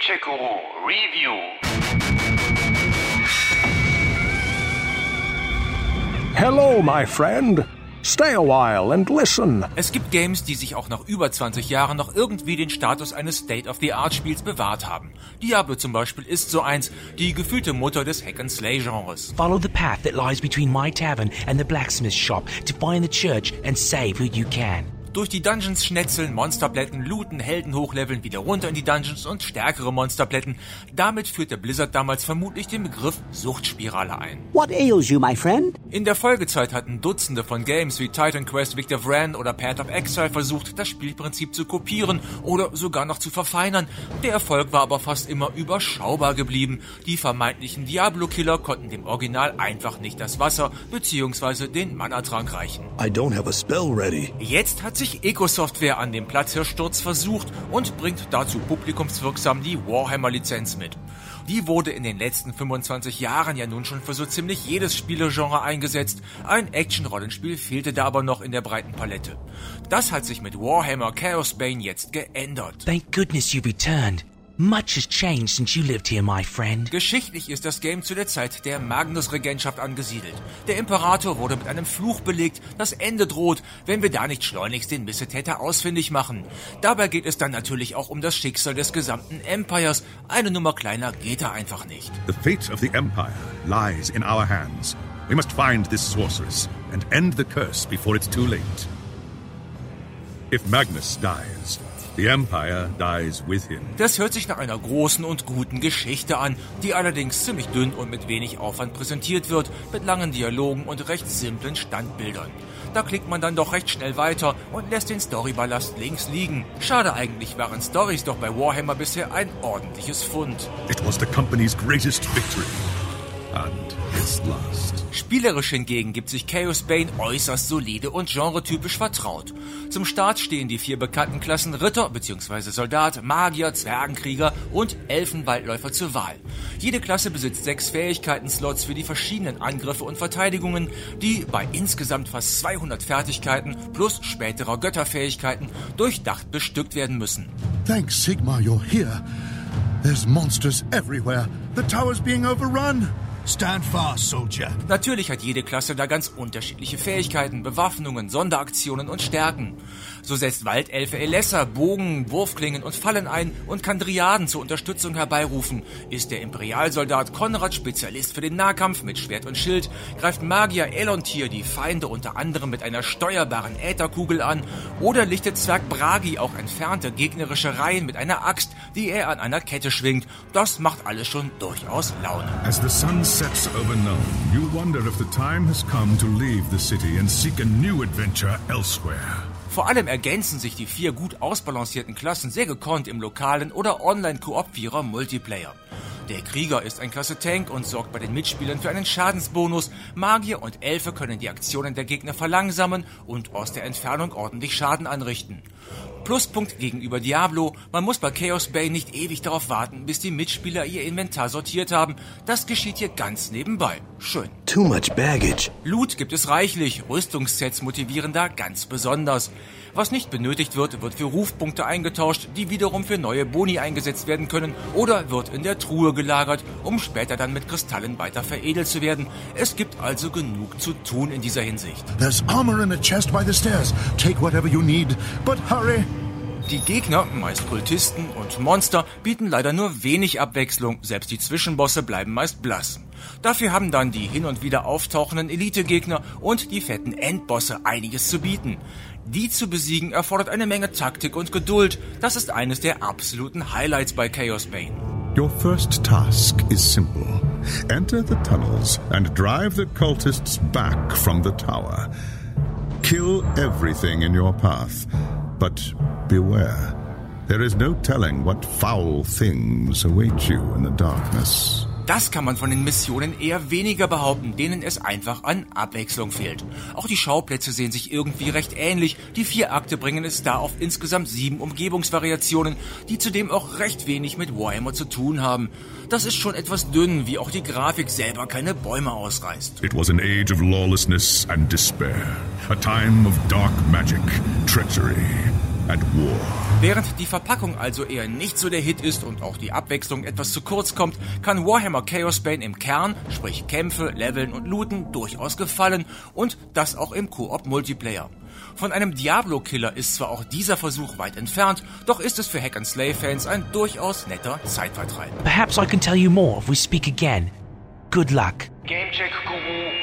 Gamechekuru Review. Hello, my friend. Stay a while and listen. Es gibt Games, die sich auch nach über 20 Jahren noch irgendwie den Status eines State-of-the-Art-Spiels bewahrt haben. Diablo zum Beispiel ist so eins, die gefühlte Mutter des Hack-and-Slay-Genres. Follow the path that lies between my tavern and the blacksmith shop to find the church and save who you can. Durch die Dungeons schnetzeln, Monsterblätten, looten, Helden hochleveln, wieder runter in die Dungeons und stärkere Monsterblätten. Damit führte Blizzard damals vermutlich den Begriff Suchtspirale ein. What ails you, my friend? In der Folgezeit hatten Dutzende von Games wie Titan Quest, Victor Vran oder Path of Exile versucht, das Spielprinzip zu kopieren oder sogar noch zu verfeinern. Der Erfolg war aber fast immer überschaubar geblieben. Die vermeintlichen Diablo-Killer konnten dem Original einfach nicht das Wasser bzw. den Mana-Trank reichen. I don't have a spell ready. Jetzt hat sich Eco-Software an dem Platzhirststurz versucht und bringt dazu publikumswirksam die Warhammer-Lizenz mit. Die wurde in den letzten 25 Jahren ja nun schon für so ziemlich jedes Spielegenre eingesetzt. Ein Action-Rollenspiel fehlte da aber noch in der breiten Palette. Das hat sich mit Warhammer Chaos Bane jetzt geändert. Thank goodness you returned. Much has changed since you lived here, my friend. Geschichtlich ist das Game zu der Zeit der Magnus-Regentschaft angesiedelt. Der Imperator wurde mit einem Fluch belegt, das Ende droht, wenn wir da nicht schleunigst den Missetäter ausfindig machen. Dabei geht es dann natürlich auch um das Schicksal des gesamten Empires. Eine Nummer kleiner geht da einfach nicht. The fate of the Empire lies in our hands. We must find this sorceress and end the curse before it's too late. If Magnus dies, the Empire dies with him. Das hört sich nach einer großen und guten Geschichte an, die allerdings ziemlich dünn und mit wenig Aufwand präsentiert wird, mit langen Dialogen und recht simplen Standbildern. Da klickt man dann doch recht schnell weiter und lässt den Storyballast links liegen. Schade eigentlich waren Stories doch bei Warhammer bisher ein ordentliches Fund. It was the company's greatest victory and its last. Spielerisch hingegen gibt sich Chaos Bane äußerst solide und genretypisch vertraut. Zum Start stehen die vier bekannten Klassen Ritter bzw. Soldat, Magier, Zwergenkrieger und Elfenwaldläufer zur Wahl. Jede Klasse besitzt sechs Fähigkeiten-Slots für die verschiedenen Angriffe und Verteidigungen, die bei insgesamt fast 200 Fertigkeiten plus späterer Götterfähigkeiten durchdacht bestückt werden müssen. Thanks, Sigma, you're here. There's monsters everywhere. The tower's being overrun. Stand fast, soldier. Natürlich hat jede Klasse da ganz unterschiedliche Fähigkeiten, Bewaffnungen, Sonderaktionen und Stärken. So setzt Waldelfe Elessa Bogen, Wurfklingen und Fallen ein und kann Driaden zur Unterstützung herbeirufen. Ist der Imperialsoldat Konrad Spezialist für den Nahkampf mit Schwert und Schild, greift Magier Elontir die Feinde unter anderem mit einer steuerbaren Ätherkugel an oder lichtet Zwerg Bragi auch entfernte gegnerische Reihen mit einer Axt, die er an einer Kette schwingt. Das macht alles schon durchaus Laune. As the sun sets over Nome, you wonder if the time has come to leave the city and seek a new adventure elsewhere. Vor allem ergänzen sich die vier gut ausbalancierten Klassen sehr gekonnt im lokalen oder Online-Koop-Vierer Multiplayer. Der Krieger ist ein klasse Tank und sorgt bei den Mitspielern für einen Schadensbonus. Magier und Elfe können die Aktionen der Gegner verlangsamen und aus der Entfernung ordentlich Schaden anrichten. Pluspunkt gegenüber Diablo, man muss bei Chaos Bay nicht ewig darauf warten, bis die Mitspieler ihr Inventar sortiert haben. Das geschieht hier ganz nebenbei. Schön. Too much baggage. Loot gibt es reichlich, Rüstungssets motivieren da ganz besonders. Was nicht benötigt wird, wird für Rufpunkte eingetauscht, die wiederum für neue Boni eingesetzt werden können oder wird in der Truhe gelagert, um später dann mit Kristallen weiter veredelt zu werden. Es gibt also genug zu tun in dieser Hinsicht. There's armor in a chest by the stairs. Take whatever you need, but hurry. Die Gegner, meist Kultisten und Monster, bieten leider nur wenig Abwechslung, selbst die Zwischenbosse bleiben meist blass. Dafür haben dann die hin und wieder auftauchenden Elite-Gegner und die fetten Endbosse einiges zu bieten. Die zu besiegen erfordert eine Menge Taktik und Geduld. Das ist eines der absoluten Highlights bei Chaos Bane. Your first task is simple. Enter the tunnels and drive the cultists back from the tower. Kill everything in your path, but beware. There is no telling what foul things await you in the darkness. Das kann man von den Missionen eher weniger behaupten, denen es einfach an Abwechslung fehlt. Auch die Schauplätze sehen sich irgendwie recht ähnlich. Die vier Akte bringen es da auf insgesamt sieben Umgebungsvariationen, die zudem auch recht wenig mit Warhammer zu tun haben. Das ist schon etwas dünn, wie auch die Grafik selber keine Bäume ausreißt. It was an age of lawlessness and despair, a time of dark magic, treachery, and war. Während die Verpackung also eher nicht so der Hit ist und auch die Abwechslung etwas zu kurz kommt, kann Warhammer Chaos Bane im Kern, sprich Kämpfe, Leveln und Looten, durchaus gefallen und das auch im Koop-Multiplayer. Von einem Diablo-Killer ist zwar auch dieser Versuch weit entfernt, doch ist es für Hack-and-Slay-Fans ein durchaus netter Zeitvertreib. Perhaps I can tell you more if we speak again. Good luck. Gamecheck Guru.